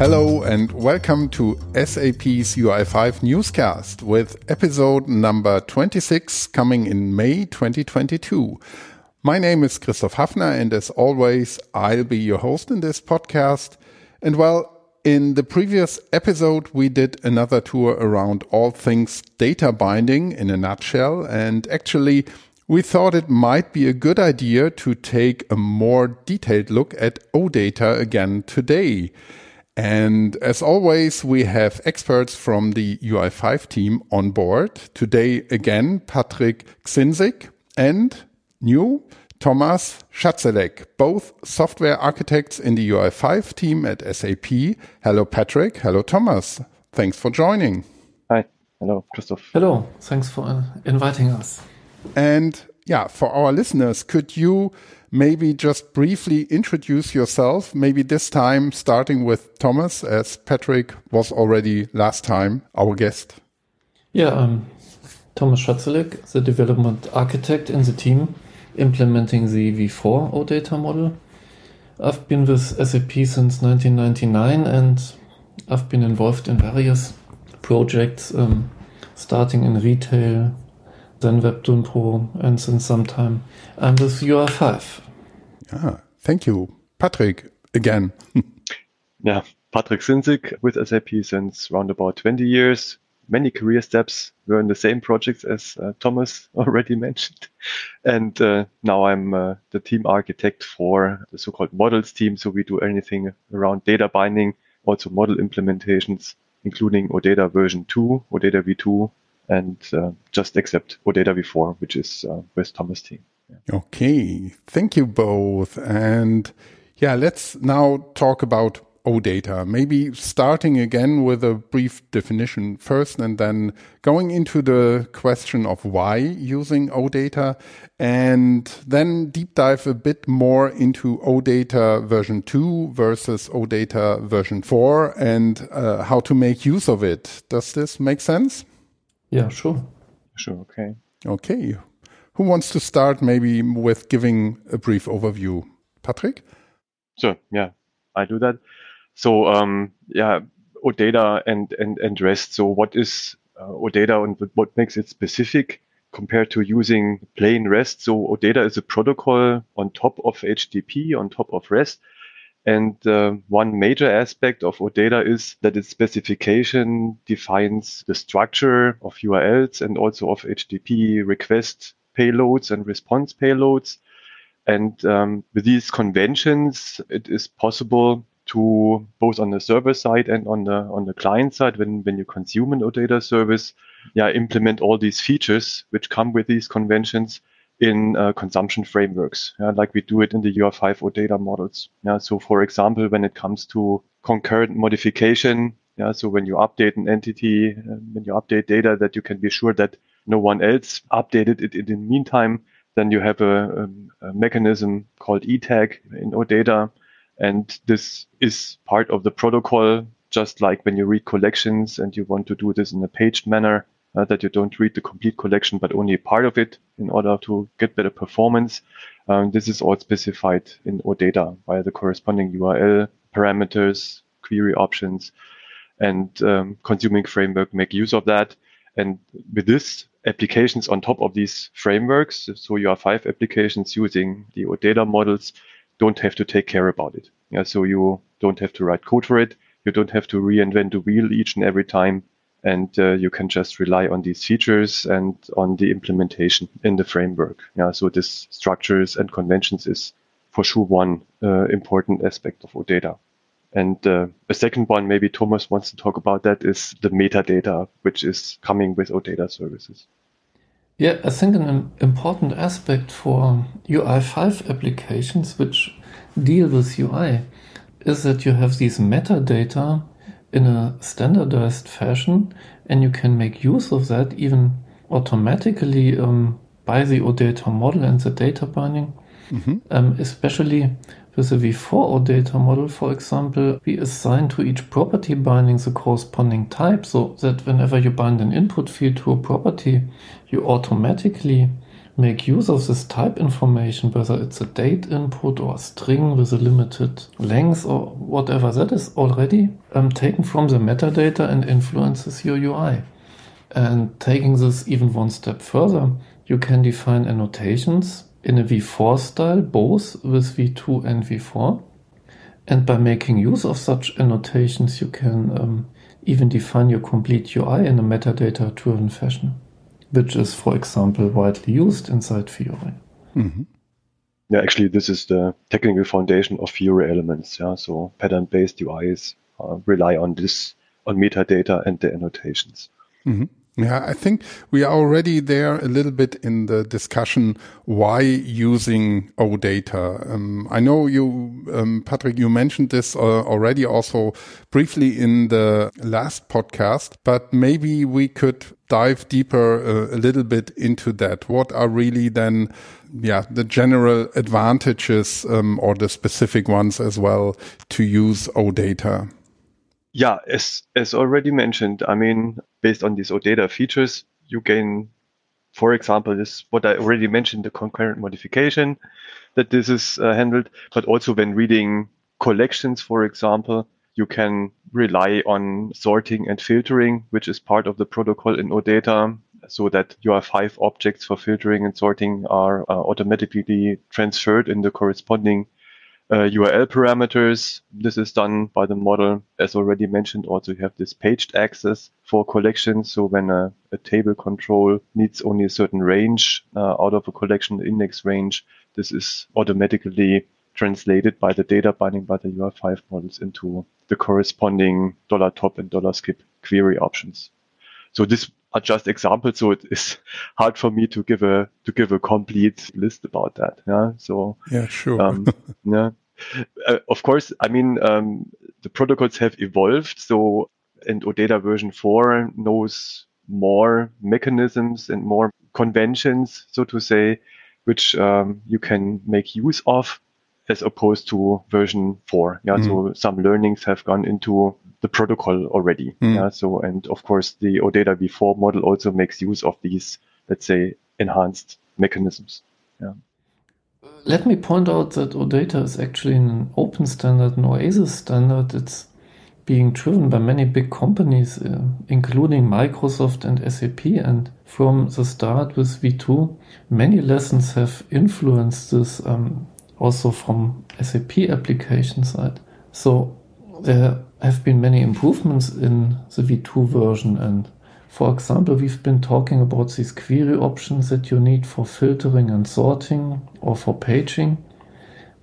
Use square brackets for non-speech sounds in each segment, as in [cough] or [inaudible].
Hello and welcome to SAP's UI5 newscast with episode number 26 coming in May 2022. My name is Christoph Hafner and as always, I'll be your host in this podcast. And well, in the previous episode, we did another tour around all things data binding in a nutshell. And actually, we thought it might be a good idea to take a more detailed look at OData again today. And as always, we have experts from the UI5 team on board. Today, again, Patrick Ksinsik and new Thomas Chadzelek, both software architects in the UI5 team at SAP. Hello, Patrick. Hello, Thomas. Thanks for joining. Hi. Hello, Christoph. Hello. Thanks for uh, inviting us. And yeah, for our listeners, could you maybe just briefly introduce yourself, maybe this time starting with Thomas, as Patrick was already last time our guest. Yeah, I'm Thomas Chadzelek, the development architect in the team implementing the V4 OData model. I've been with SAP since 1999 and I've been involved in various projects, um, starting in retail, then Web Dynpro, and since some time I'm with UI5. Ah, thank you. Patrick, again. [laughs] yeah, Patrick Ksinsik with SAP since around about 20 years. Many career steps were in the same projects as uh, Thomas [laughs] already mentioned. And uh, now I'm uh, the team architect for the so-called models team. So we do anything around data binding, also model implementations, including OData version 2, OData v2, and uh, just accept OData v4, which is uh, with Thomas' team. Yeah. Okay, thank you both. And yeah, let's now talk about OData. Maybe starting again with a brief definition first and then going into the question of why using OData and then deep dive a bit more into OData version 2 versus OData version 4 and uh, how to make use of it. Does this make sense? Yeah, sure. Sure, okay. Okay. Who wants to start maybe with giving a brief overview? Patrick? Sure, yeah, I do that. So, um, yeah, OData and, and, and REST. So what is uh, OData and what makes it specific compared to using plain REST? So OData is a protocol on top of HTTP, on top of REST. And uh, one major aspect of OData is that its specification defines the structure of URLs and also of HTTP request payloads and response payloads. And um, with these conventions, it is possible to both on the server side and on the on the client side, when when you consume an OData service, yeah, implement all these features which come with these conventions in uh, consumption frameworks, yeah, like we do it in the UI5 data models. Yeah, so for example, when it comes to concurrent modification, yeah, so when you update an entity, uh, when you update data, that you can be sure that no one else updated it in the meantime. Then you have a, a, a mechanism called ETAG in OData. And this is part of the protocol, just like when you read collections and you want to do this in a paged manner, uh, that you don't read the complete collection, but only part of it in order to get better performance. Um, this is all specified in OData via the corresponding URL parameters, query options, and um, consuming framework make use of that. And with this, applications on top of these frameworks, so UI5 applications using the OData models, don't have to take care about it. Yeah, so you don't have to write code for it. You don't have to reinvent the wheel each and every time. And uh, you can just rely on these features and on the implementation in the framework. Yeah, so this structures and conventions is for sure one uh, important aspect of OData. And uh, a second one, maybe Thomas wants to talk about that, is the metadata, which is coming with OData services. Yeah, I think an important aspect for UI5 applications which deal with UI is that you have these metadata in a standardized fashion and you can make use of that even automatically um, by the OData model and the data binding. Mm-hmm. Um, especially with the V4 OData model, for example, we assign to each property binding the corresponding type so that whenever you bind an input field to a property, you automatically make use of this type information, whether it's a date input or a string with a limited length or whatever, that is already um, taken from the metadata and influences your UI. And taking this even one step further, you can define annotations in a v4 style, both with v2 and v4. And by making use of such annotations, you can um, even define your complete UI in a metadata driven fashion which is, for example, widely used inside Fiori. Mm-hmm. Yeah, actually, this is the technical foundation of Fiori elements. Yeah, so pattern-based UIs uh, rely on this, on metadata and the annotations. Mm-hmm. Yeah, I think we are already there a little bit in the discussion why using OData. Um, I know you, um, Patrick, you mentioned this uh, already also briefly in the last podcast, but maybe we could dive deeper uh, a little bit into that. What are really then, yeah, the general advantages um, or the specific ones as well to use OData? Yeah, as as already mentioned, I mean, based on these OData features, you gain, for example, this what I already mentioned, the concurrent modification that this is uh, handled, but also when reading collections, for example, you can rely on sorting and filtering, which is part of the protocol in OData, so that UI5 objects for filtering and sorting are uh, automatically transferred in the corresponding URL parameters. This is done by the model. As already mentioned, also you have this paged access for collections. So when a, a table control needs only a certain range uh, out of a collection index range, this is automatically translated by the data binding by the UI5 models into the corresponding dollar $top and dollar $skip query options. So this are just examples. So it is hard for me to give a to give a complete list about that. Yeah. So yeah, sure. um, [laughs] yeah. Uh, of course, I mean um, the protocols have evolved. So and OData version four knows more mechanisms and more conventions, so to say, which um, you can make use of as opposed to version four. Yeah. Mm. So some learnings have gone into the protocol already. Mm. Yeah. So, and of course, the OData v4 model also makes use of these, let's say, enhanced mechanisms. Yeah. Let me point out that OData is actually an open standard, an OASIS standard. It's being driven by many big companies, uh, including Microsoft and SAP. And from the start with V2, many lessons have influenced this um, also from SAP application side. So there have been many improvements in the V2 version. And for example, we've been talking about these query options that you need for filtering and sorting or for paging.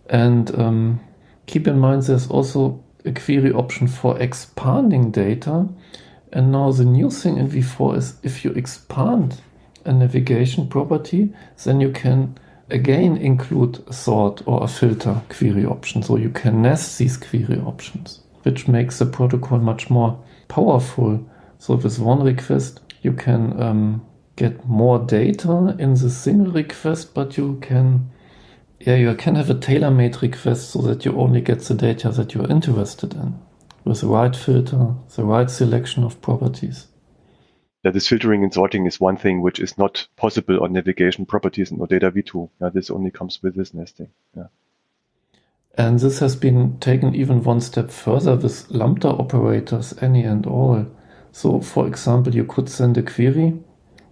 And um, keep in mind, there's also a query option for expanding data. And now the new thing in V4 is if you expand a navigation property, then you can again include a sort or a filter query option. So you can nest these query options which makes the protocol much more powerful. So with one request, you can um, get more data in the single request, but you can, yeah, you can have a tailor-made request so that you only get the data that you're interested in with the right filter, the right selection of properties. Yeah, this filtering and sorting is one thing which is not possible on navigation properties in OData v2. Yeah, this only comes with this nesting. Yeah. And this has been taken even one step further with lambda operators, any and all. So, for example, you could send a query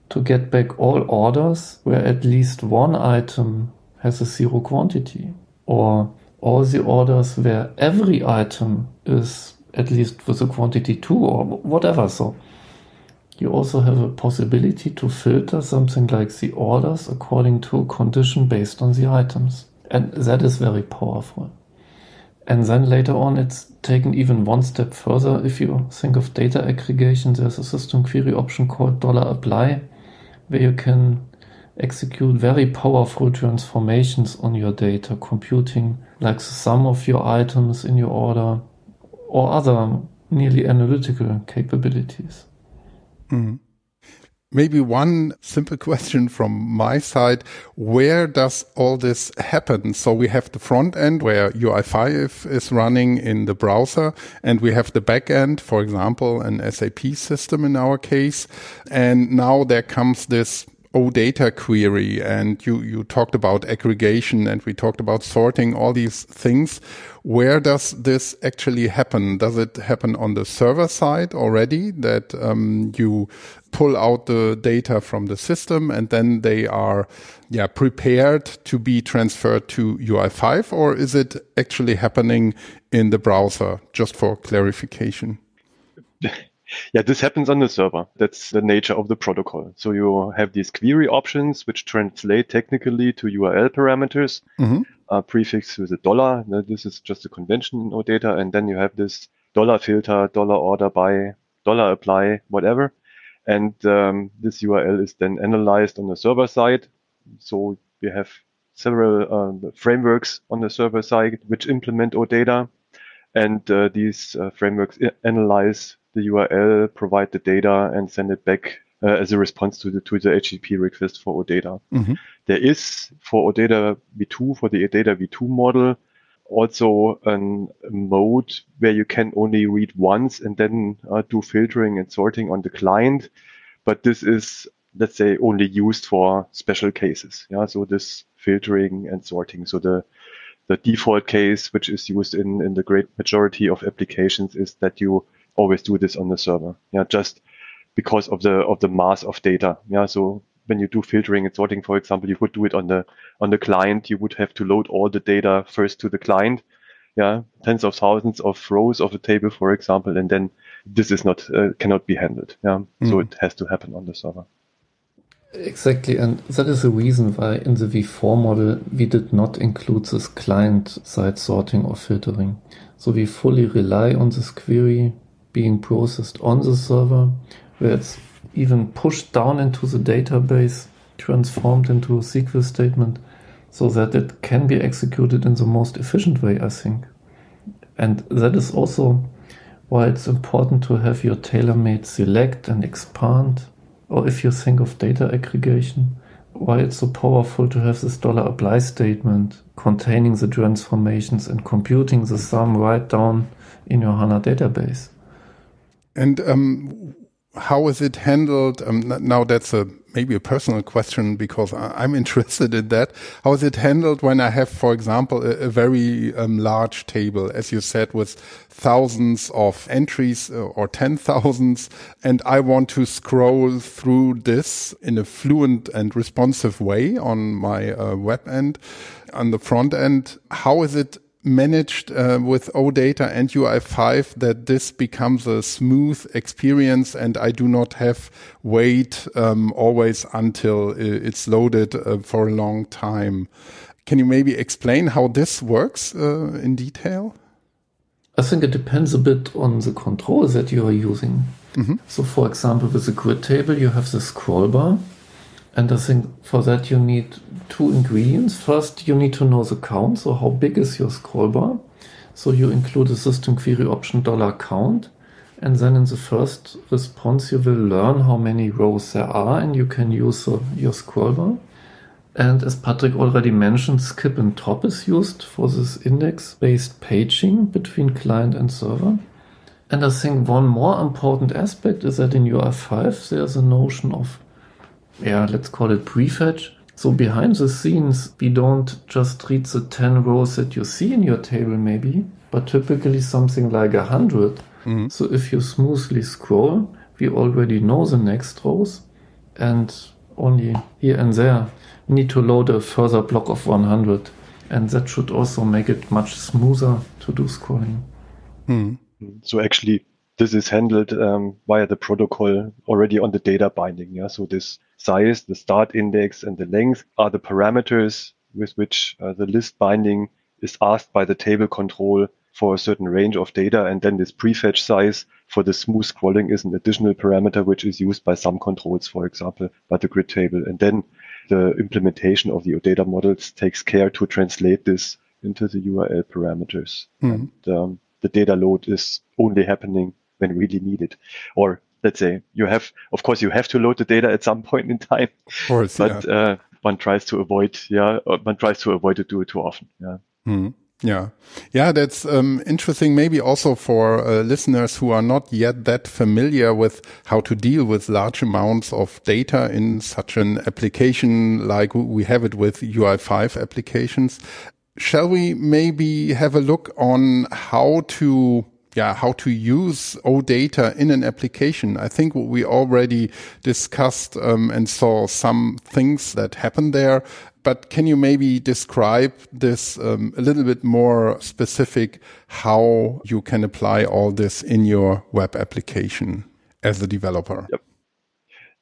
to get back all orders where at least one item has a zero quantity, or all the orders where every item is at least with a quantity two, or whatever. So, you also have a possibility to filter something like the orders according to a condition based on the items. And that is very powerful. And then later on, it's taken even one step further. If you think of data aggregation, there's a system query option called dollar $apply, where you can execute very powerful transformations on your data, computing like the sum of your items in your order or other nearly analytical capabilities. Mm. Maybe one simple [laughs] question from my side. Where does all this happen? So we have the front end where UI5 is running in the browser and we have the back end, for example, an SAP system in our case. And now there comes this OData query and you, you talked about aggregation and we talked about sorting, all these things. Where does this actually happen? Does it happen on the server side already that um, you pull out the data from the system and then they are yeah, prepared to be transferred to UI5 or is it actually happening in the browser just for clarification? [laughs] Yeah, this happens on the server. That's the nature of the protocol. So you have these query options which translate technically to URL parameters, mm-hmm. uh, prefixed with a dollar. This is just a convention in OData. And then you have this dollar filter, dollar order by, dollar apply, whatever. And um, this URL is then analyzed on the server side. So we have several uh, frameworks on the server side which implement OData. And uh, these uh, frameworks analyze the URL, provide the data, and send it back uh, as a response to the to the HTTP request for OData. Mm-hmm. There is for OData v2 for the OData v2 model also a mode where you can only read once and then uh, do filtering and sorting on the client. But this is let's say only used for special cases. Yeah, so this filtering and sorting. So the the default case, which is used in, in the great majority of applications, is that you always do this on the server. Yeah, just because of the of the mass of data. Yeah, so when you do filtering and sorting, for example, you would do it on the on the client. You would have to load all the data first to the client. Yeah, tens of thousands of rows of a table, for example, and then this is not uh, cannot be handled. Yeah, mm. so it has to happen on the server. Exactly, and that is the reason why in the V4 model we did not include this client-side sorting or filtering. So we fully rely on this query being processed on the server, where it's even pushed down into the database, transformed into a SQL statement, so that it can be executed in the most efficient way, I think. And that is also why it's important to have your tailor-made select and expand, or if you think of data aggregation, why it's so powerful to have this dollar apply statement containing the transformations and computing the sum right down in your HANA database. And um, how is it handled? Um, now that's a maybe a personal question because I'm [laughs] interested in that. How is it handled when I have, for example, a, a very um, large table, as you said, with thousands of entries uh, or ten thousands, and I want to scroll through this in a fluent and responsive way on my uh, web end, on the front end? How is it managed uh, with OData and UI5 that this becomes a smooth experience and I do not have wait um, always until it's loaded uh, for a long time. Can you maybe explain how this works uh, in detail? I think it depends a bit on the control that you are using. Mm -hmm. So, for example, with a grid table, you have the scroll bar and I think for that you need two ingredients. First, you need to know the count. So how big is your scroll bar? So you include a system query option dollar count. And then in the first response, you will learn how many rows there are and you can use uh, your scroll bar. And as Patrick already mentioned, skip and top is used for this index-based paging between client and server. And I think one more important aspect is that in UI5 there's a notion of yeah, let's call it prefetch. So behind the scenes, we don't just read the 10 rows that you see in your table maybe, but typically something like a 100. Mm-hmm. So if you smoothly scroll, we already know the next rows and only here and there we need to load a further block of 100 and that should also make it much smoother to do scrolling. Mm. So actually this is handled um, via the protocol already on the data binding. Yeah, so this size, the start index, and the length are the parameters with which uh, the list binding is asked by the table control for a certain range of data. And then this prefetch size for the smooth scrolling is an additional parameter which is used by some controls, for example, by the grid table. And then the implementation of the OData models takes care to translate this into the URL parameters. Mm-hmm. And um, the data load is only happening when really needed. Or let's say you have, of course, you have to load the data at some point in time. Of course, but yeah. uh, one tries to avoid, yeah, one tries to avoid to do it too often. Yeah. Hmm. Yeah. Yeah, that's um, interesting. Maybe also for uh, listeners who are not yet that familiar with how to deal with large amounts of data in such an application like we have it with UI5 applications. Shall we maybe have a look on how to yeah, how to use OData in an application. I think we already discussed um, and saw some things that happen there. But can you maybe describe this um, a little bit more specific, how you can apply all this in your web application as a developer? Yep.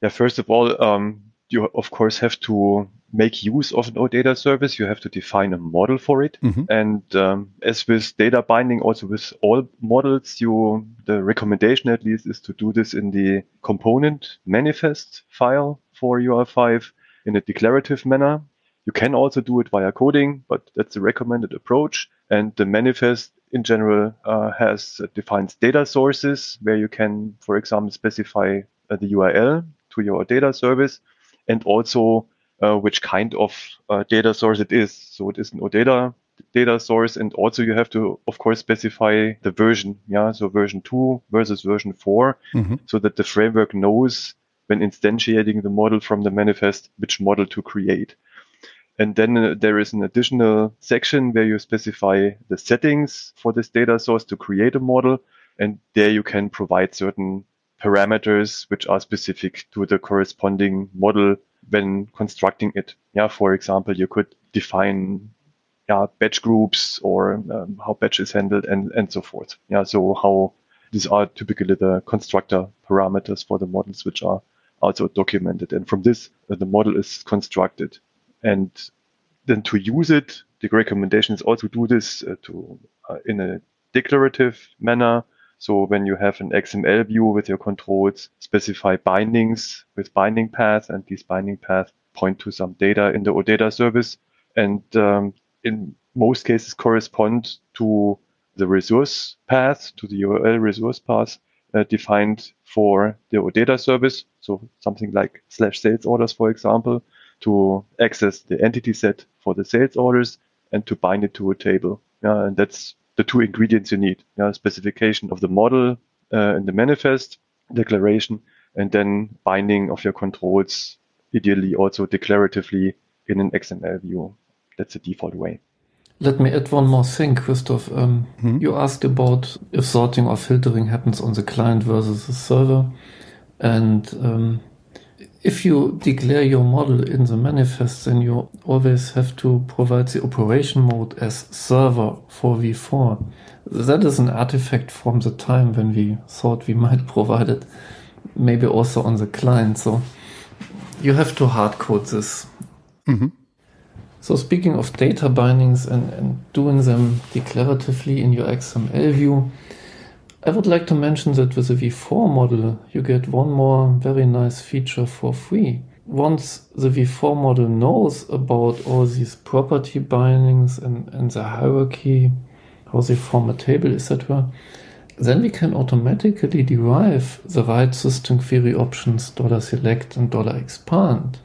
Yeah, first of all, um, you of course have to make use of an OData service, you have to define a model for it. Mm-hmm. And um, as with data binding, also with all models, you the recommendation at least is to do this in the component manifest file for UI5 in a declarative manner. You can also do it via coding, but that's the recommended approach. And the manifest in general uh, has uh, defines data sources where you can, for example, specify uh, the URL to your data service and also uh, which kind of uh, data source it is. So it is an OData data source. And also you have to, of course, specify the version. Yeah. So version two versus version 4 mm-hmm. so that the framework knows when instantiating the model from the manifest, which model to create. And then uh, there is an additional section where you specify the settings for this data source to create a model. And there you can provide certain parameters which are specific to the corresponding model when constructing it. Yeah, for example, you could define yeah, batch groups or um, how batch is handled and, and so forth. Yeah, so how these are typically the constructor parameters for the models, which are also documented. And from this, uh, the model is constructed. And then to use it, the recommendation is also do this uh, to uh, in a declarative manner so when you have an XML view with your controls, specify bindings with binding paths, and these binding paths point to some data in the OData service, and um, in most cases correspond to the resource path, to the URL resource path uh, defined for the OData service. So something like slash sales orders, for example, to access the entity set for the sales orders and to bind it to a table. Yeah, and that's the two ingredients you need. Yeah, specification of the model uh, in the manifest, declaration, and then binding of your controls, ideally also declaratively in an XML view. That's the default way. Let me add one more thing, Christoph. Um, hmm? You asked about if sorting or filtering happens on the client versus the server. And um, if you declare your model in the manifest, then you always have to provide the operation mode as server for v4. That is an artifact from the time when we thought we might [laughs] provide it, maybe also on the client. So you have to hardcode this. Mm-hmm. So speaking of data bindings and, and doing them declaratively in your XML view, I would like to mention that with the V4 model, you get one more very nice feature for free. Once the V4 model knows about all these property bindings and, and the hierarchy, how they form a table, etc., then we can automatically derive the right system query options $select and $expand.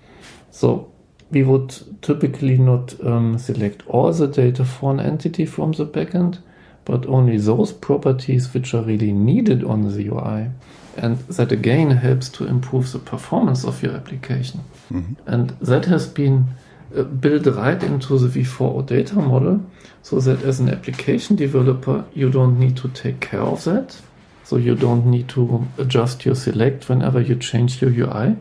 So we would typically not um, select all the data for an entity from the backend, but only those properties which are really needed on the UI. And that again helps to improve the performance of your application. Mm-hmm. And that has been uh, built right into the V4 data model so that as an application developer, you don't need to take care of that. So you don't need to adjust your select whenever you change your UI.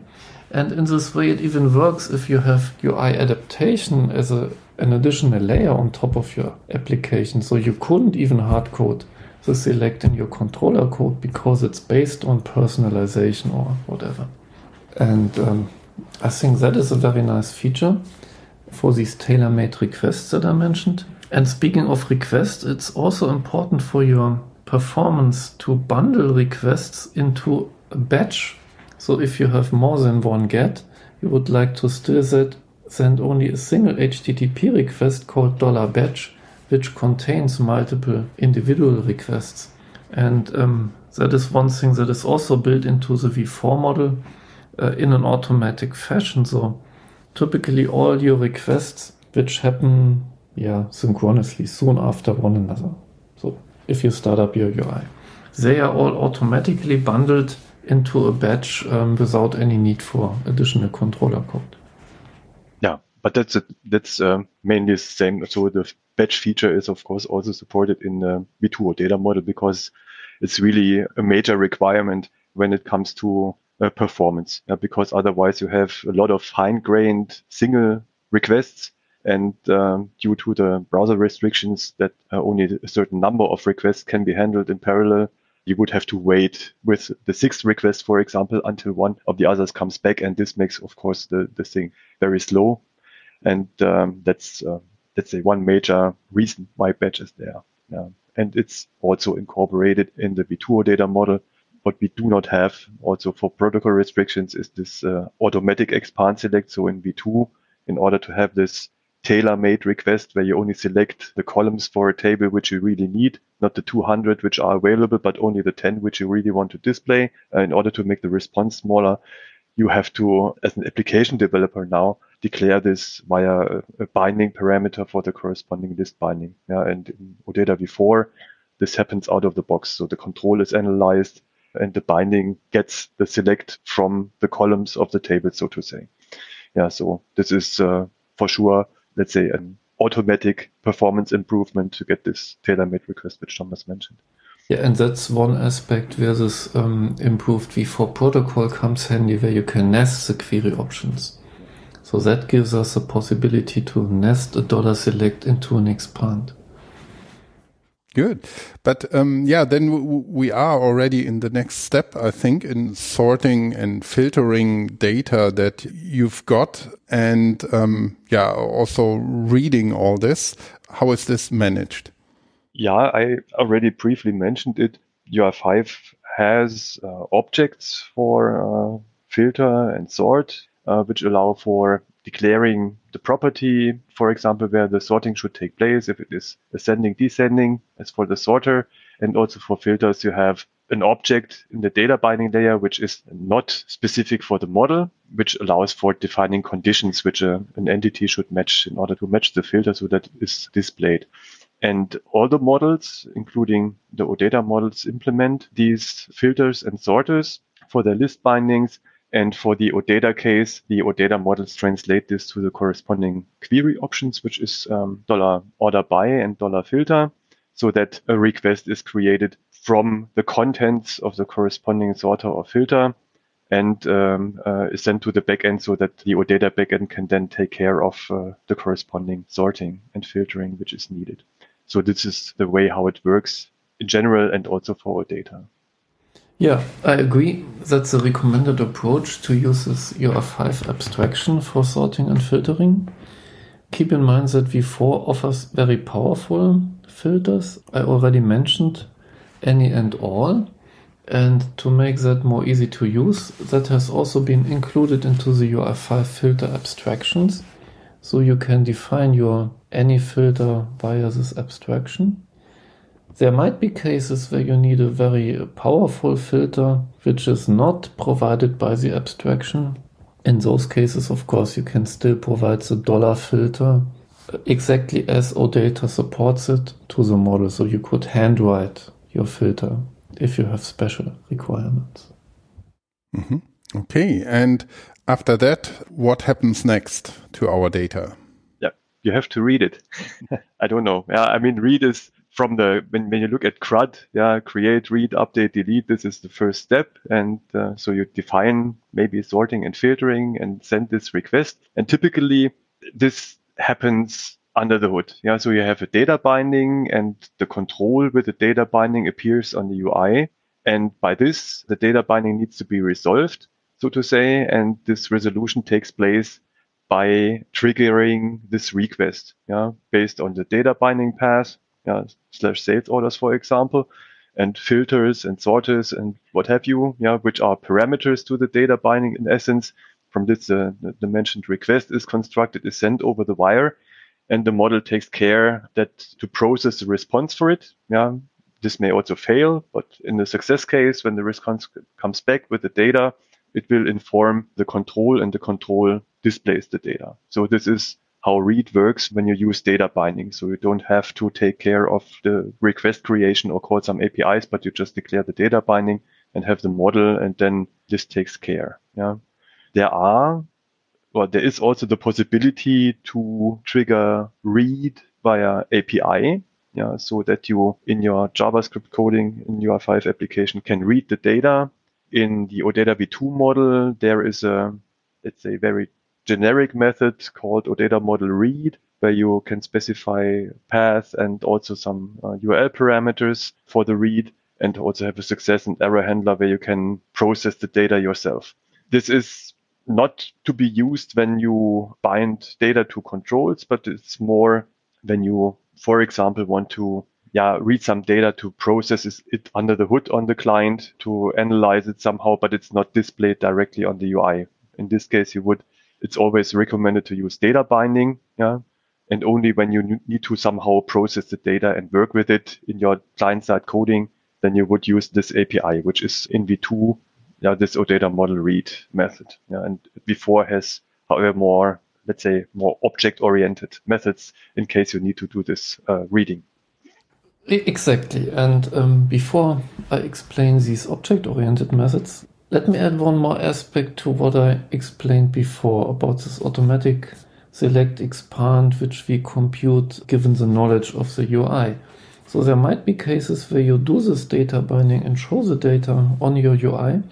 And in this way, it even works if you have UI adaptation as a an additional layer on top of your application. So you couldn't even hard code the select in your controller code because it's based on personalization or whatever. And um, I think that is a very nice feature for these tailor-made requests that I mentioned. And speaking of requests, it's also important for your performance to bundle requests into a batch. So if you have more than one get, you would like to still set send only a single HTTP request called dollar $batch, which contains multiple individual requests. And um, that is one thing that is also built into the V4 model uh, in an automatic fashion. So typically all your requests which happen yeah, synchronously soon after one another. So if you start up your UI, they are all automatically bundled into a batch um, without any need for additional controller code. Yeah, but that's a, that's uh, mainly the same. So the batch feature is of course also supported in the V2 data model because it's really a major requirement when it comes to uh, performance. Because otherwise you have a lot of fine-grained single requests and um, due to the browser restrictions that uh, only a certain number of requests can be handled in parallel, you would have to wait with the sixth request, for example, until one of the others comes back. And this makes, of course, the, the thing very slow. And um, that's, uh, let's say, one major reason why batch is there. Yeah. And it's also incorporated in the V2 data model. What we do not have also for protocol restrictions is this uh, automatic expand select. So in V2, in order to have this tailor-made request where you only select the columns for a table which you really need, not the 200 which are available, but only the 10 which you really want to display. Uh, in order to make the response smaller, you have to, as an application developer now, declare this via a, binding parameter for the corresponding list binding. Yeah, and in OData v4, this happens out of the box. So the control is analyzed and the binding gets the select from the columns of the table, so to say. Yeah, so this is uh, for sure let's say, an automatic performance improvement to get this tailor-made request, which Thomas mentioned. Yeah, and that's one aspect where this um, improved v4 protocol comes handy, where you can nest the query options. So that gives us a possibility to nest a dollar select into an expand. Good. But um, yeah, then we are already in the next step, I think, in sorting and filtering data that you've got and um, yeah, also reading all this. How is this managed? Yeah, I already briefly mentioned it. UI5 has uh, objects for uh, filter and sort, uh, which allow for declaring the property, for example, where the sorting should take place, if it is ascending, descending, as for the sorter. And also for filters, you have an object in the data binding layer, which is not specific for the model, which allows for defining conditions which a, uh, an entity should match in order to match the filter so that is displayed. And all the models, including the OData models, implement these filters and sorters for their list bindings and for the OData case, the OData models translate this to the corresponding query options, which is um, dollar order by and dollar filter, so that a request is created from the contents of the corresponding sorter or filter and um, uh, is sent to the backend so that the OData backend can then take care of uh, the corresponding sorting and filtering which is needed. So this is the way how it works in general and also for OData. Yeah, I agree. That's a recommended approach to use this UI5 abstraction for sorting and filtering. Keep in mind that V4 offers very powerful filters. I already mentioned any and all. And to make that more easy to use, that has also been included into the UI5 filter abstractions. So you can define your any filter via this abstraction. There might be cases where you need a very powerful filter which is not provided by the abstraction. In those cases, of course, you can still provide the dollar filter exactly as OData supports it to the model. So you could handwrite your filter if you have special requirements. Mm-hmm. Okay. And after that, what happens next to our data? Yeah, you have to read it. [laughs] I don't know. Yeah, I mean, read is from the when, when you look at CRUD, yeah, create, read, update, delete. This is the first step, and uh, so you define maybe sorting and filtering and send this request. And typically, this happens under the hood. Yeah, so you have a data binding, and the control with the data binding appears on the UI. And by this, the data binding needs to be resolved, so to say, and this resolution takes place by triggering this request, yeah, based on the data binding path yeah, slash sales orders, for example, and filters and sorters and what have you, yeah, which are parameters to the data binding in essence. From this, uh, the mentioned request is constructed, is sent over the wire, and the model takes care that to process the response for it. Yeah, this may also fail, but in the success case, when the response comes back with the data, it will inform the control and the control displays the data. So this is how read works when you use data binding. So you don't have to take care of the request creation or call some APIs, but you just declare the data binding and have the model and then this takes care. Yeah. There are, well, there is also the possibility to trigger read via API. Yeah. So that you in your JavaScript coding in UI5 application can read the data. In the OData v2 model, there is a, it's a very generic method called OData model read, where you can specify path and also some uh, URL parameters for the read and also have a success and error handler where you can process the data yourself. This is not to be used when you bind data to controls, but it's more when you, for example, want to yeah, read some data to process it under the hood on the client to analyze it somehow, but it's not displayed directly on the UI. In this case, you would, it's always recommended to use data binding. Yeah. And only when you need to somehow process the data and work with it in your client side coding, then you would use this API, which is in V2, yeah, this OData model read method. Yeah, and V4 has, however, more, let's say, more object oriented methods in case you need to do this uh, reading. Exactly. And um, before I explain these object oriented methods, let me add one more aspect to what I explained before about this automatic select expand, which we compute given the knowledge of the UI. So there might be cases where you do this data binding and show the data on your UI,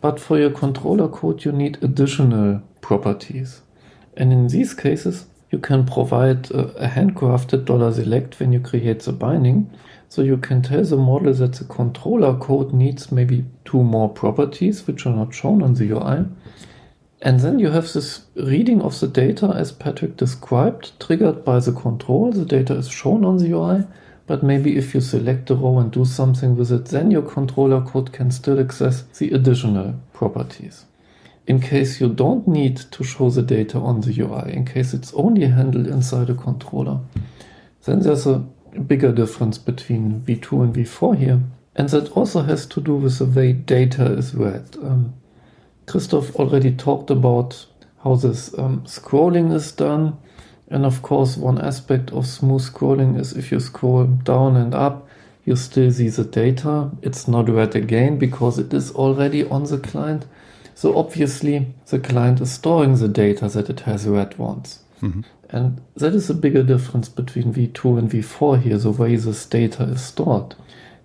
but for your controller code you need additional properties. And in these cases, you can provide a, handcrafted $select when you create the binding. So you can tell the model that the controller code needs maybe two more properties, which are not shown on the UI. And then you have this reading of the data as Patrick described, triggered by the control. The data is shown on the UI but maybe if you select a row and do something with it, then your controller code can still access the additional properties. In case you don't need to show the data on the UI, in case it's only handled inside a controller, then there's a bigger difference between V2 and V4 here. And that also has to do with the way data is read. Um, Christoph already talked about how this um, scrolling is done. And of course, one aspect of smooth scrolling is if you scroll down and up, you still see the data. It's not read again because it is already on the client. So obviously, the client is storing the data that it has read once. Mm-hmm. And that is a bigger difference between V2 and V4 here, the way this data is stored.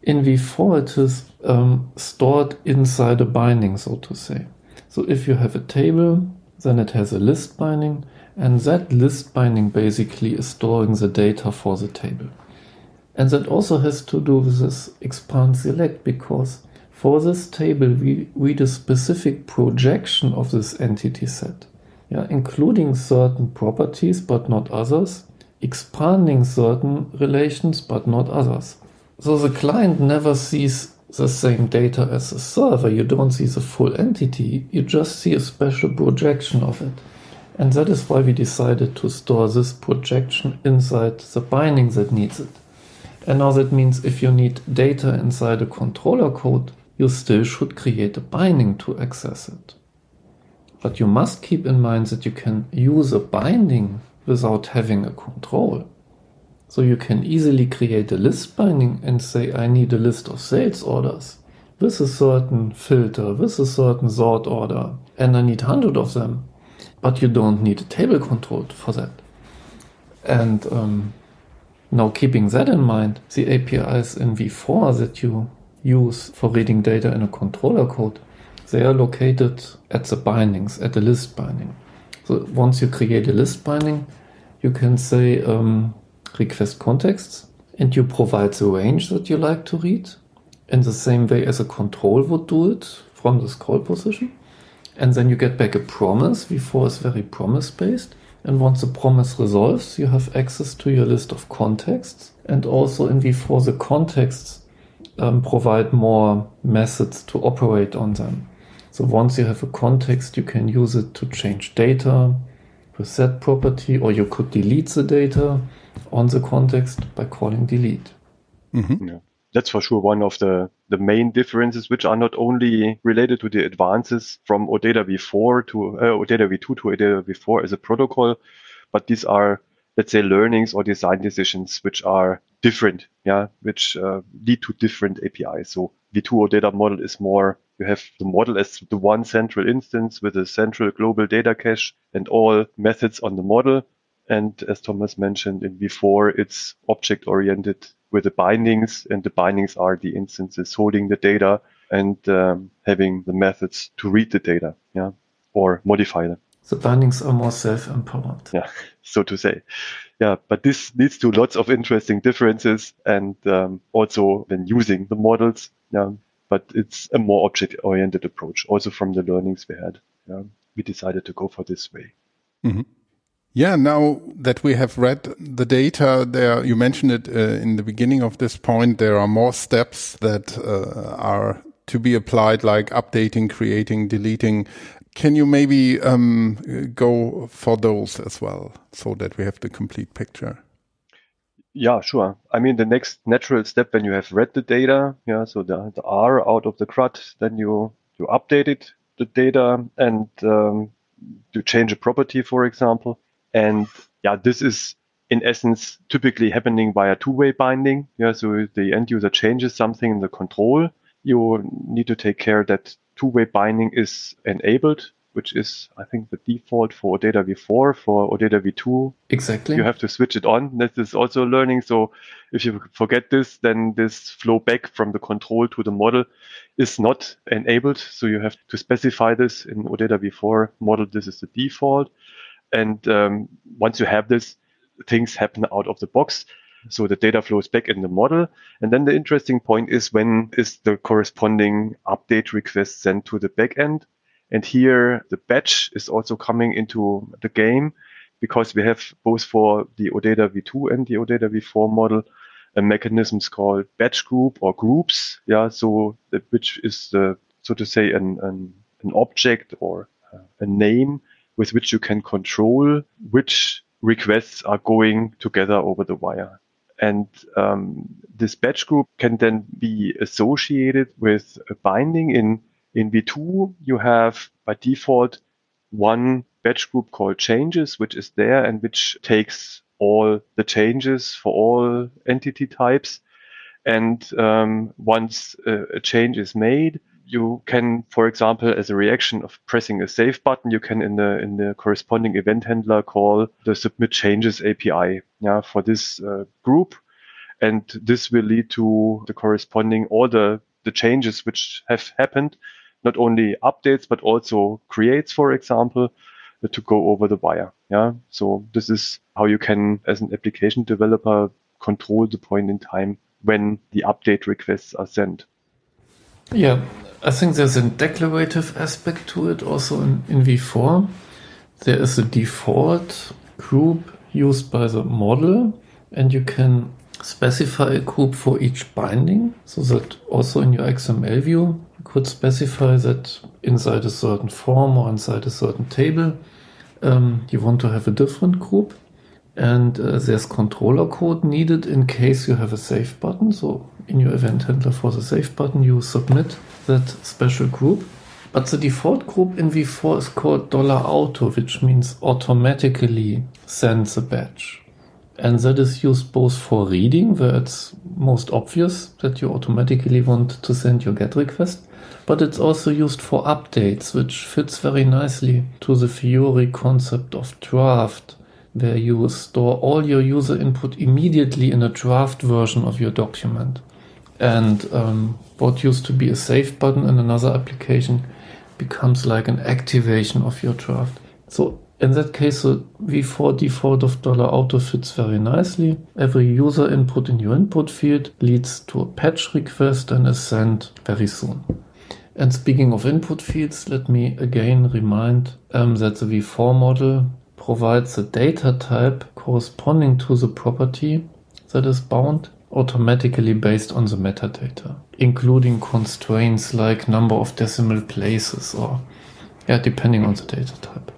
In V4, it is um, stored inside a binding, so to say. So if you have a table, then it has a list binding. And that list binding basically is storing the data for the table. And that also has to do with this expand select because for this table we read a specific projection of this entity set, yeah, including certain properties but not others, expanding certain relations but not others. So the client never sees the same data as the server. You don't see the full entity, you just see a special projection of it. And that is why we decided to store this projection inside the binding that needs it. And now that means if you need data inside a controller code, you still should create a binding to access it. But you must keep in mind that you can use a binding without having a control. So you can easily create a list binding and say, I need a list of sales orders with a certain filter, with a certain sort order, and I need 100 of them but you don't need a table control for that. And um, now keeping that in mind, the APIs in V4 that you use for reading data in a controller code, they are located at the bindings, at the list binding. So once you create a list binding, you can say um, request contexts and you provide the range that you like to read in the same way as a control would do it from the scroll position. And then you get back a promise. V4 is very promise based. And once the promise resolves, you have access to your list of contexts. And also in V4, the contexts um, provide more methods to operate on them. So once you have a context, you can use it to change data with that property, or you could delete the data on the context by calling delete. Mm-hmm. Yeah that's for sure one of the, the main differences, which are not only related to the advances from OData v4 to uh, OData v2 to OData v4 as a protocol, but these are, let's say, learnings or design decisions which are different, yeah, which uh, lead to different APIs. So V2 OData model is more, you have the model as the one central instance with a central global data cache and all methods on the model. And as Thomas mentioned in V4, it's object oriented with the bindings and the bindings are the instances holding the data and um, having the methods to read the data, yeah, or modify them. The bindings are more self-empowered. Yeah, [laughs] so to say. Yeah, but this leads to lots of interesting differences and um, also when using the models. Yeah, but it's a more object-oriented approach. Also from the learnings we had, yeah, we decided to go for this way. Mm-hmm. Yeah, now that we have read the data there, you mentioned it uh, in the beginning of this point, there are more steps that uh, are to be applied, like updating, creating, deleting. Can you maybe um, go for those as well so that we have the complete picture? Yeah, sure. I mean, the next natural step when you have read the data, yeah, so the, the R out of the CRUD, then you, you update it, the data and um, you change a property, for example. And yeah, this is in essence typically happening via two-way binding. Yeah, so the end user changes something in the control you need to take care that two-way binding is enabled, which is, I think, the default for OData v4. For OData v2, exactly, you have to switch it on. This is also learning. So if you forget this, then this flow back from the control to the model is not enabled. So you have to specify this in OData v4 model. This is the default. And um, once you have this, things happen out of the box. So the data flows back in the model. And then the interesting point is when is the corresponding update request sent to the backend? And here the batch is also coming into the game because we have both for the OData v2 and the OData v4 model a mechanisms called batch group or groups. Yeah. So which is the, so to say an, an, an object or a name with which you can control which requests are going together over the wire. And um, this batch group can then be associated with a binding. In, in V2, you have by default one batch group called changes, which is there and which takes all the changes for all entity types. And um, once a, a change is made, you can, for example, as a reaction of pressing a save button, you can in the in the corresponding event handler call the submit changes API yeah, for this uh, group, and this will lead to the corresponding all the the changes which have happened, not only updates but also creates, for example, uh, to go over the wire. Yeah, so this is how you can, as an application developer, control the point in time when the update requests are sent. Yeah, I think there's a declarative aspect to it also in, in V4. There is a default group used by the model, and you can specify a group for each binding. So that also in your XML view. You could specify that inside a certain form or inside a certain table. Um, you want to have a different group. And uh, there's controller code needed in case you have a save button. So in your event handler for the save button you submit that special group. But the default group in v4 is called dollar $auto, which means automatically sends a batch. And that is used both for reading, where it's most obvious that you automatically want to send your GET request, but it's also used for updates, which fits very nicely to the Fiori concept of draft, where you store all your user input immediately in a draft version of your document. And um, what used to be a save button in another application becomes like an activation of your draft. So in that case, the v4 default of dollar $auto fits very nicely. Every user input in your input field leads to a patch request and is sent very soon. And speaking of input fields, let me again remind um, that the v4 model provides a data type corresponding to the property that is bound automatically based on the metadata, including constraints like number of decimal places or yeah, depending on the data type.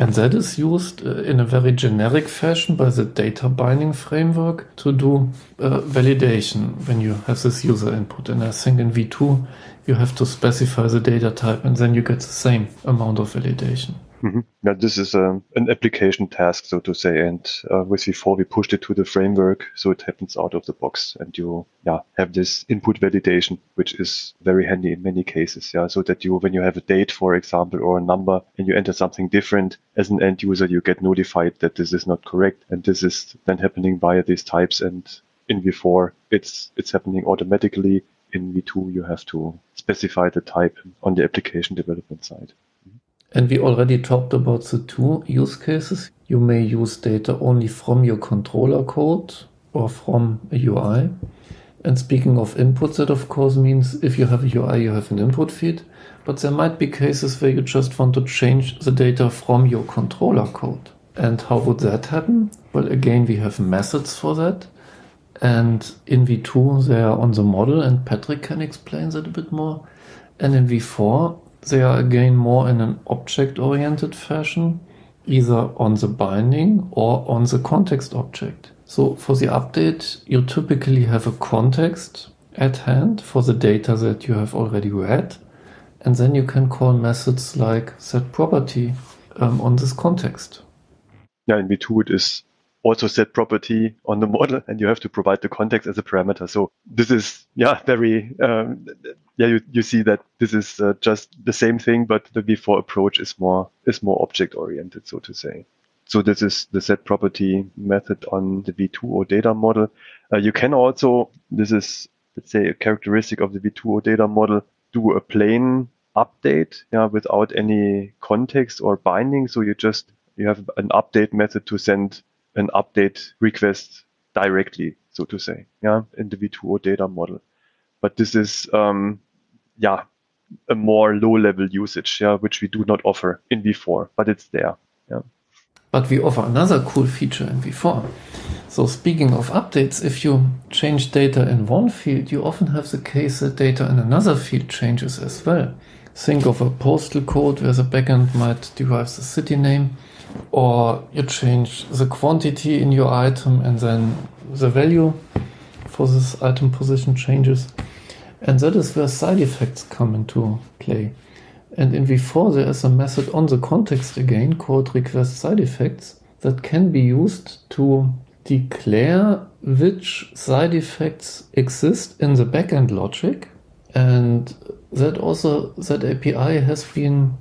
And that is used uh, in a very generic fashion by the data binding framework to do uh, validation when you have this user input. And I think in V2, you have to specify the data type and then you get the same amount of validation. Mm-hmm. Yeah, this is um, an application task, so to say. And uh, with V4, we pushed it to the framework, so it happens out of the box, and you yeah have this input validation, which is very handy in many cases. Yeah, so that you when you have a date, for example, or a number, and you enter something different as an end user, you get notified that this is not correct, and this is then happening via these types. And in V4, it's it's happening automatically. In V2, you have to specify the type on the application development side. And we already talked about the two use cases. You may use data only from your controller code or from a UI. And speaking of inputs, that of course means if you have a UI, you have an input feed. But there might be cases where you just want to change the data from your controller code. And how would that happen? Well, again, we have methods for that. And in V2, they are on the model, and Patrick can explain that a bit more. And in V4, they are again more in an object-oriented fashion, either on the binding or on the context object. So for the update, you typically have a context at hand for the data that you have already read, and then you can call methods like set property um, on this context. Yeah, in V2 it is also set property on the [laughs] model and you have to provide the context as a parameter. So this is, yeah, very, um, yeah, you, you see that this is uh, just the same thing, but the V4 approach is more, is more object oriented, so to say. So this is the set property method on the V2 data model. Uh, you can also, this is, let's say, a characteristic of the V2 data model, do a plain update, yeah, without any context or binding. So you just, you have an update method to send an update request directly, so to say, yeah, in the V2 data model. But this is, um, yeah, a more low level usage, yeah, which we do not offer in V4, but it's there. Yeah. But we offer another cool feature in V4. So speaking of updates, if you change data in one field, you often have the case that data in another field changes as well. Think of a postal code where the backend might derive the city name or you change the quantity in your item and then the value for this item position changes. And that is where side effects come into play. And in V4, there is a method on the context again called request side effects that can be used to declare which side effects exist in the backend logic. And that also, that API has been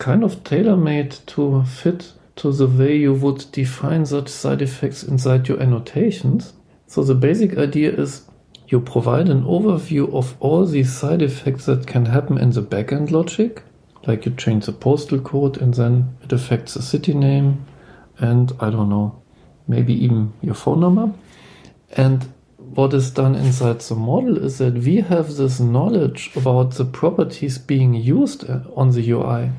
kind of tailor-made to fit to the way you would define such side effects inside your annotations. So the basic idea is you provide an overview of all these side effects that can happen in the backend logic, like you change the postal code and then it affects the city name and I don't know, maybe even your phone number. And what is done inside the model is that we have this knowledge about the properties being used on the UI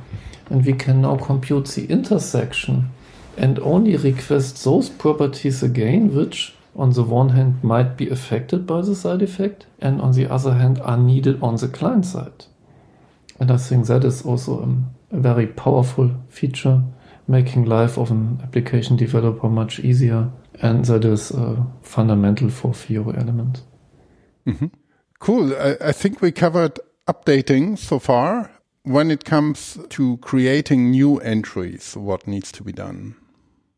and we can now compute the intersection and only request those properties again which on the one hand might be affected by the side effect and on the other hand are needed on the client side. And I think that is also a, a very powerful feature making life of an application developer much easier and that is uh, fundamental for Fiori Element. Mm -hmm. Cool. I, I think we covered updating so far when it comes to creating new entries, what needs to be done?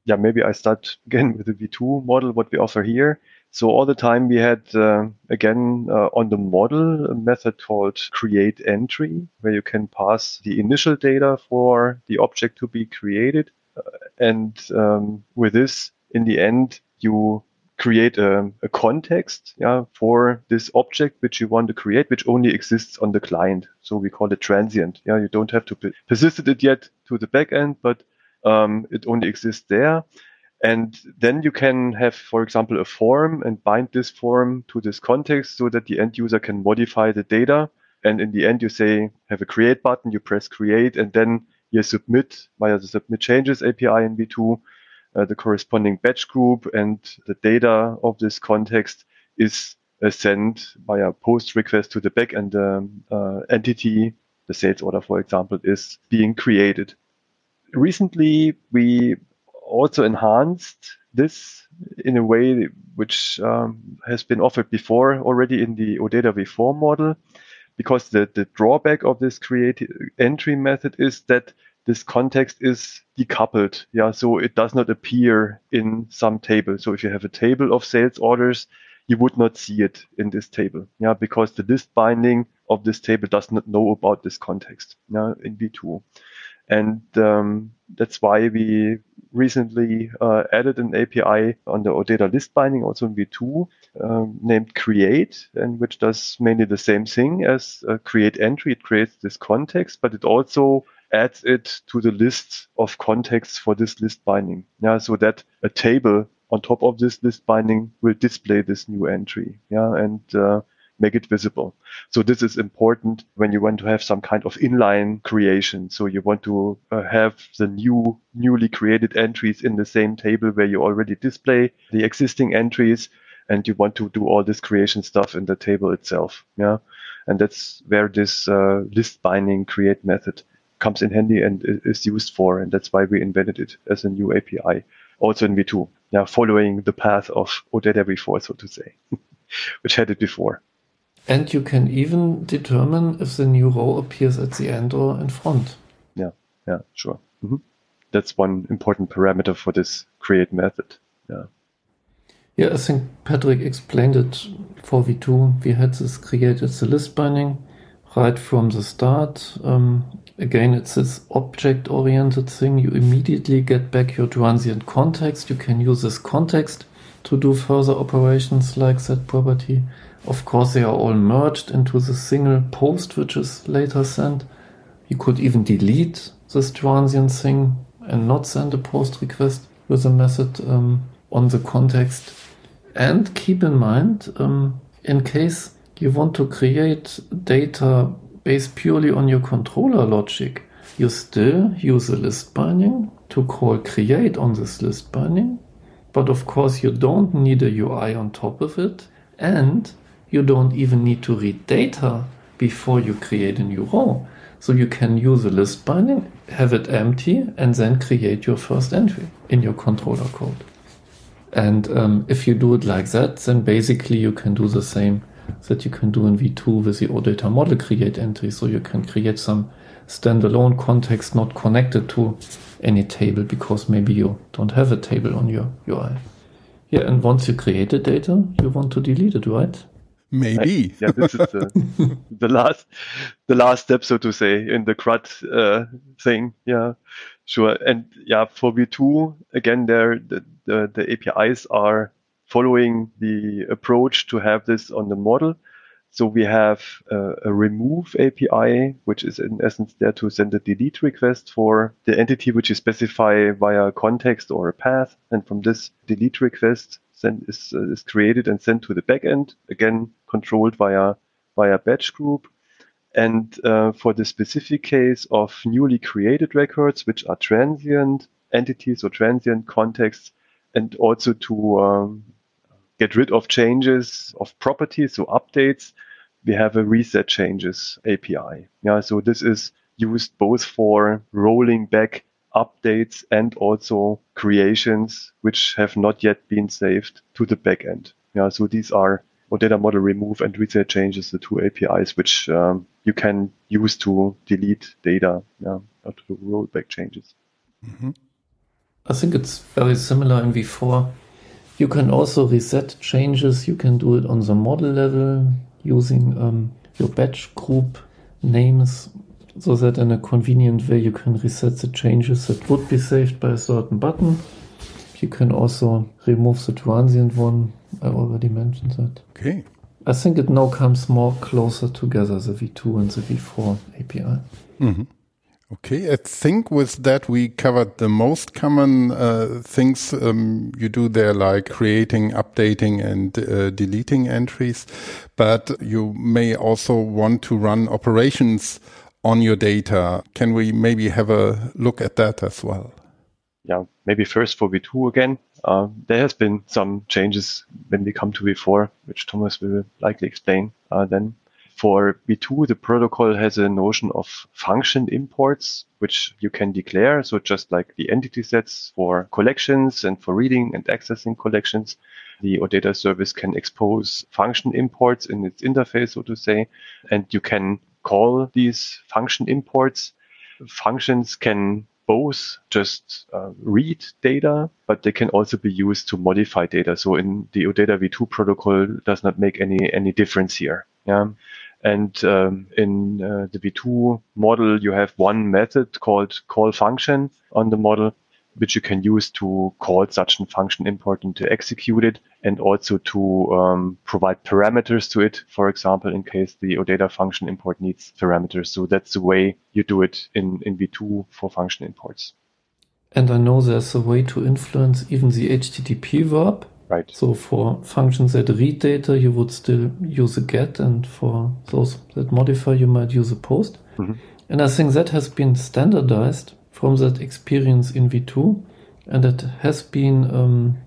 Yeah, maybe I start [laughs] again with the V2 model, what we offer here. So all the time we had, uh, again, uh, on the model, a method called create entry, where you can pass the initial data for the object to be created. Uh, and um, with this, in the end, you create a, a, context yeah, for this object which you want to create, which only exists on the client. So we call it transient. Yeah, you don't have to persist it yet to the backend, but um, it only exists there. And then you can have, for example, a form and bind this form to this context so that the end user can modify the data. And in the end, you say, have a create button, you press create, and then you submit via the submit changes API in V2 uh, the corresponding batch group and the data of this context is uh, sent via post request to the backend um, uh, entity. The sales order, for example, is being created. Recently, we also enhanced this in a way which um, has been offered before already in the OData v4 model, because the, the drawback of this create entry method is that this context is decoupled. Yeah, so it does not appear in some table. So if you have a table of sales orders, you would not see it in this table. Yeah, because the list binding of this table does not know about this context. Yeah, in V2. And um, that's why we recently uh, added an API on the OData list binding, also in V2, um, named create, and which does mainly the same thing as create entry. It creates this context, but it also adds it to the list of contexts for this list binding. Yeah, so that a table on top of this list binding will display this new entry. Yeah, and uh, make it visible. So this is important when you want to have some kind of inline creation. So you want to uh, have the new, newly created entries in the same table where you already display the existing entries and you want to do all this creation stuff in the table itself. Yeah. And that's where this uh, list binding create method comes in handy and is used for. And that's why we invented it as a new API, also in V2. Yeah, following the path of OData v4, so to say, [laughs] which had it before. And you can even determine if the new row appears at the end or in front. Yeah, yeah, sure. Mm-hmm. That's one important parameter for this create method. Yeah. Yeah, I think Patrick explained it for V2. We had this created the list binding right from the start. Um, again, it's this object oriented thing. You immediately get back your transient context. You can use this context to do further operations like set property. Of course, they are all merged into the single post, which is later sent. You could even delete this transient thing and not send a post request with a method um, on the context. And keep in mind, um, in case you want to create data based purely on your controller logic, you still use a list binding to call create on this list binding. But of course, you don't need a UI on top of it. And you don't even need to read data before you create a new row. So you can use a list binding, have it empty, and then create your first entry in your controller code. And um, if you do it like that, then basically you can do the same that you can do in V2 with the OData model create entry. So you can create some standalone context not connected to any table because maybe you don't have a table on your UI. Yeah, and once you create the data, you want to delete it, right? Maybe. yeah, this is the, [laughs] the last, the last step, so to say, in the CRUD uh, thing. Yeah, sure. And yeah, for V2, again, there the, the, the APIs are following the approach to have this on the model. So we have uh, a remove API, which is in essence there to send a delete request for the entity which you specify via context or a path. And from this delete request, send is, uh, is created and sent to the backend, again controlled via via batch group. And uh, for the specific case of newly created records, which are transient entities or transient contexts, and also to um, get rid of changes of properties, so updates, we have a reset changes API. Yeah, so this is used both for rolling back updates and also creations which have not yet been saved to the backend. Yeah, so these are OData model remove and reset changes, the two APIs which um, you can use to delete data, yeah, or to roll back changes. Mm-hmm. I think it's very similar in V4. You can also reset changes. You can do it on the model level using um, your batch group names so that in a convenient way you can reset the changes that would be saved by a certain button. You can also remove the transient one. I already mentioned that. Okay. I think it now comes more closer together, the V2 and the V4 API. Mm-hmm. Okay, I think with that we covered the most common uh, things um, you do there, like creating, updating, and uh, deleting entries. But you may also want to run operations on your data. Can we maybe have a look at that as well? Yeah, maybe first for V2 again. Uh, there has been some changes when we come to V4, which Thomas will likely explain uh, then. For V2, the protocol has a notion of function imports, which you can declare. So just like the entity sets for collections and for reading and accessing collections, the OData service can expose function imports in its interface, so to say, and you can call these function imports functions can both just uh, read data, but they can also be used to modify data. So in the OData v2 protocol does not make any, any difference here. Yeah. And um, in uh, the V2 model, you have one method called call function on the model, which you can use to call such a function import and to execute it, and also to um, provide parameters to it. For example, in case the OData function import needs parameters. So that's the way you do it in, in V2 for function imports. And I know there's a way to influence even the HTTP verb Right. So for functions that read data, you would still use a get, and for those that modify, you might use a post. Mm-hmm. And I think that has been standardized from that experience in V2, and it has been um,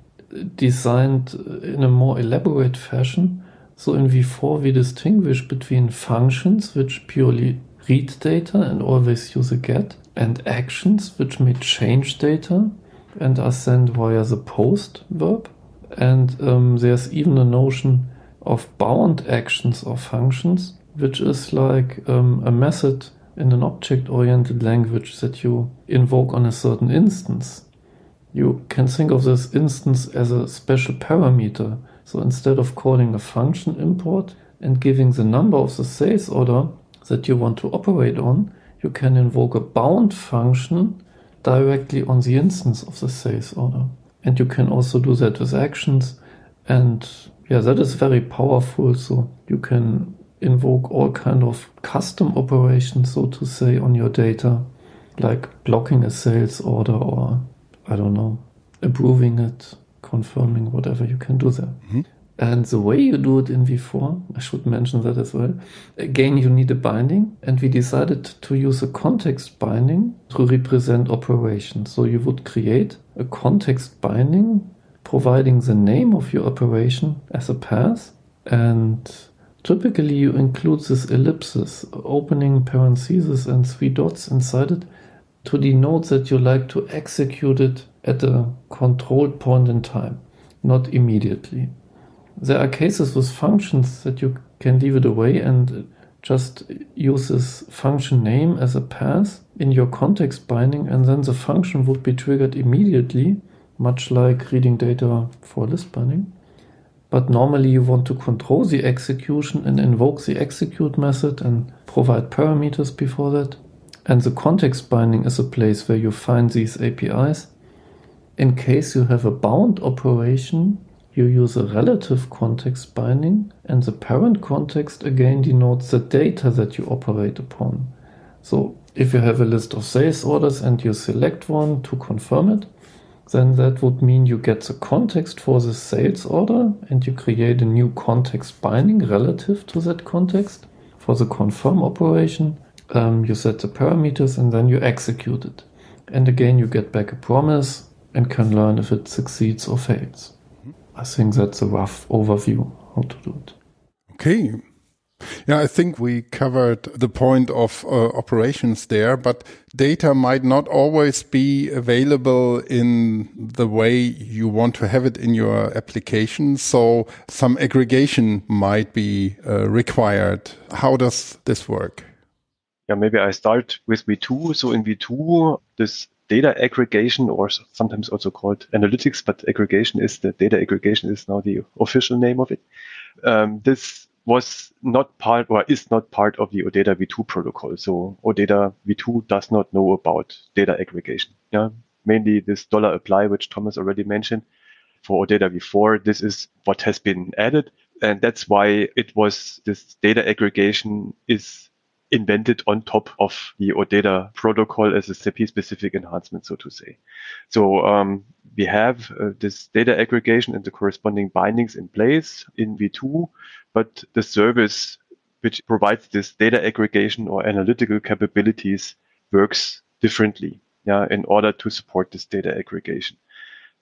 designed in a more elaborate fashion. So in V4, we distinguish between functions which purely read data and always use a get, and actions which may change data and are sent via the post verb. And um, there's even a notion of bound actions or functions, which is like um, a method in an object oriented language that you invoke on a certain instance. You can think of this instance as a special parameter. So instead of calling a function import and giving the number of the sales order that you want to operate on, you can invoke a bound function directly on the instance of the sales order and you can also do that with actions. And yeah that is very powerful. So you can invoke all kind of custom operations so to say on your data like blocking a sales order or i don't know approving it confirming whatever you can do there mm-hmm. And the way you do it in v4 i should mention that as well again you need a binding and we decided to use a context binding to represent operations so you would create a context binding providing the name of your operation as a path and typically you include this ellipsis opening parentheses and three dots inside it to denote that you like to execute it at a controlled point in time not immediately there are cases with functions that you can leave it away and just use this function name as a path in your context binding, and then the function would be triggered immediately, much like reading data for list binding. But normally you want to control the execution and invoke the execute method and provide parameters before that. And the context binding is a place where you find these APIs. In case you have a bound operation, you use a relative context binding, and the parent context again denotes the data that you operate upon. So if you have a list of sales orders and you select one to confirm it, then that would mean you get the context for the sales order and you create a new context binding relative to that context. For the confirm operation, um, you set the parameters and then you execute it. And again, you get back a promise and can learn if it succeeds or fails. I think that's a rough overview how to do it. Okay. Yeah, I think we covered the point of uh, operations there, but data might not always be available in the way you want to have it in your application. So some aggregation might be uh, required. How does this work? Yeah, maybe I start with V2. So in V2, this data aggregation or sometimes also called analytics, but aggregation is the data aggregation is now the official name of it. Um, this was not part or is not part of the OData v2 protocol. So OData v2 does not know about data aggregation. Yeah, mainly this dollar apply, which Thomas already mentioned. For OData v4, this is what has been added. And that's why it was this data aggregation is invented on top of the OData protocol as a SAP specific enhancement, so to say. So um, we have uh, this data aggregation and the corresponding bindings in place in V2, but the service which provides this data aggregation or analytical capabilities works differently yeah, in order to support this data aggregation.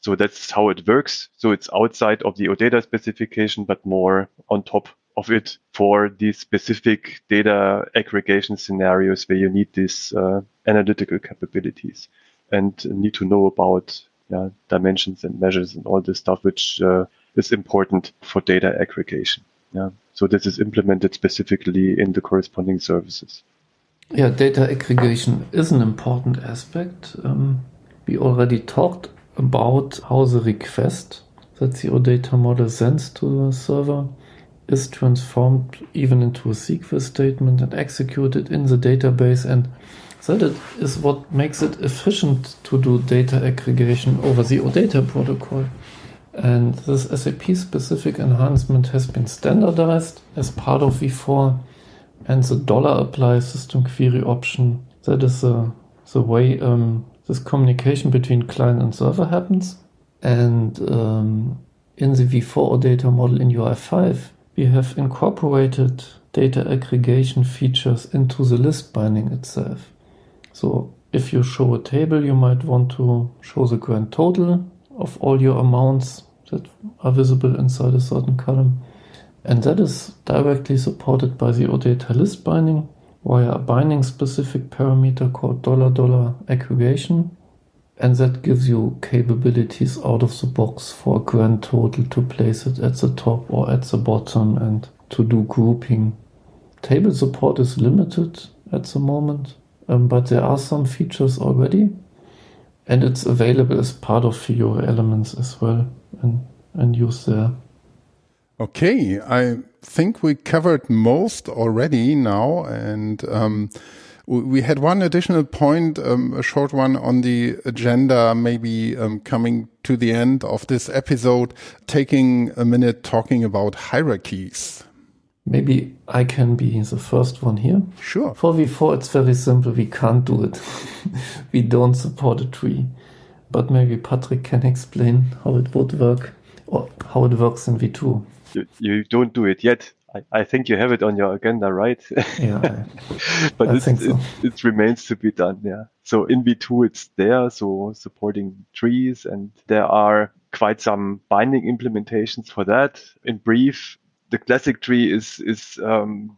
So that's how it works. So it's outside of the OData specification, but more on top of it for these specific data aggregation scenarios where you need these uh, analytical capabilities and need to know about yeah, dimensions and measures and all this stuff, which uh, is important for data aggregation. Yeah. So this is implemented specifically in the corresponding services. Yeah, data aggregation is an important aspect. Um, we already talked about how the request that the OData model sends to the server is transformed even into a SQL statement and executed in the database and that is what makes it efficient to do data aggregation over the OData protocol. And this SAP specific enhancement has been standardized as part of v4 and the dollar apply system query option. That is the, the way um, this communication between client and server happens. And um, in the v4 OData model in UI5, we have incorporated data aggregation features into the list binding itself. So if you show a table, you might want to show the grand total of all your amounts that are visible inside a certain column. And that is directly supported by the OData list binding via a binding specific parameter called dollar dollar aggregation. And that gives you capabilities out of the box for a grand total to place it at the top or at the bottom and to do grouping. Table support is limited at the moment um, but there are some features already, and it's available as part of Fiori elements as well and, and used there. Okay, I think we covered most already now, and um, we had one additional point, um, a short one on the agenda, maybe um, coming to the end of this episode, taking a minute talking about hierarchies. Maybe I can be the first one here. Sure. For V4, it's very simple. We can't do it. [laughs] we don't support a tree. But maybe Patrick can explain how it would work or how it works in V2. You, you don't do it yet. I, I think you have it on your agenda, right? Yeah. [laughs] but I think so. it, it remains to be done. Yeah. So in V2, it's there. So supporting trees and there are quite some binding implementations for that. In brief, the classic tree is is um,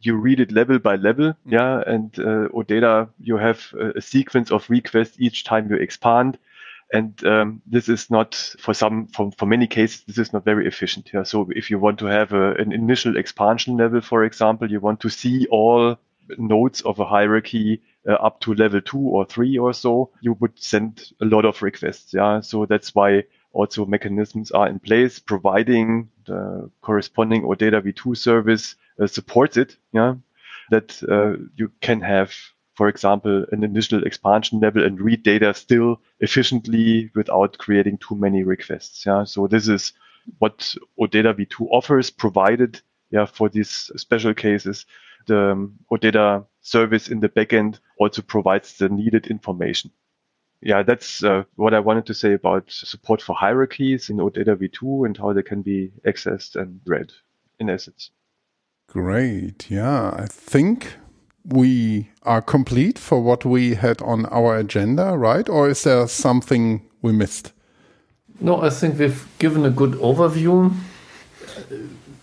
you read it level by level, mm-hmm. yeah, and uh, OData you have a, a, sequence of requests each time you expand, and um, this is not for some for, for many cases this is not very efficient. Yeah, so if you want to have a, an initial expansion level, for example, you want to see all nodes of a hierarchy uh, up to level two or three or so, you would send a lot of requests. Yeah, so that's why also mechanisms are in place providing the corresponding OData v2 service uh, supports it. Yeah, that uh, you can have, for example, an initial expansion level and read data still efficiently without creating too many requests. Yeah, so this is what OData v2 offers, provided yeah for these special cases. The um, OData service in the backend also provides the needed information yeah, that's uh, what I wanted to say about support for hierarchies in OData v2 and how they can be accessed and read in essence. Great. Yeah, I think we are complete for what we had on our agenda, right? Or is there something we missed? No, I think we've given a good overview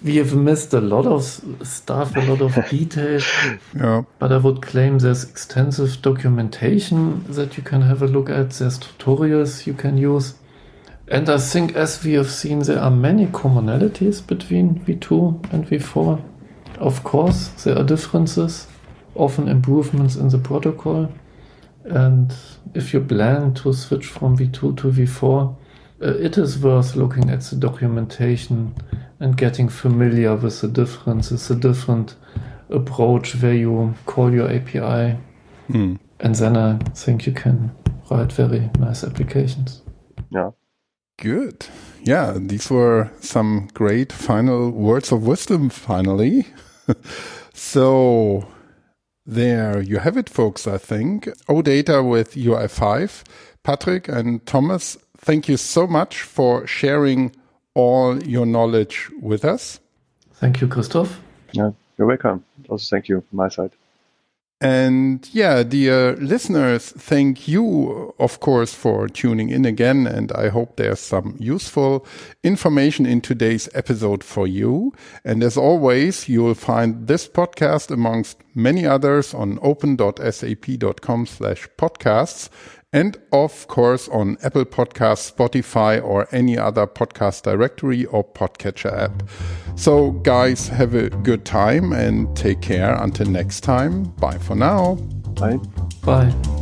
we have missed a lot of stuff, a lot of details. [laughs] yeah. But I would claim there's extensive documentation that you can have a look at. There's tutorials you can use. And I think, as we have seen, there are many commonalities between V2 and V4. Of course, there are differences, often improvements in the protocol. And if you plan to switch from V2 to V4, uh, it is worth looking at the documentation and getting familiar with the differences, a different approach where you call your API. Mm. And then I think you can write very nice applications. Yeah. Good. Yeah, these were some great final words of wisdom, finally. [laughs] so, there you have it, folks, I think. OData with UI5. Patrick and Thomas, thank you so much for sharing all your knowledge with us. Thank you, Christoph. Yeah, you're welcome. Also, thank you from my side. And yeah, dear listeners, thank you, of course, for tuning in again. And I hope there's some useful information in today's episode for you. And as always, you'll find this podcast amongst many others on open.sap.com slash podcasts and of course on Apple Podcasts, Spotify, or any other podcast directory or podcatcher app. So, guys, have a good time and take care. Until next time, bye for now. Bye. Bye.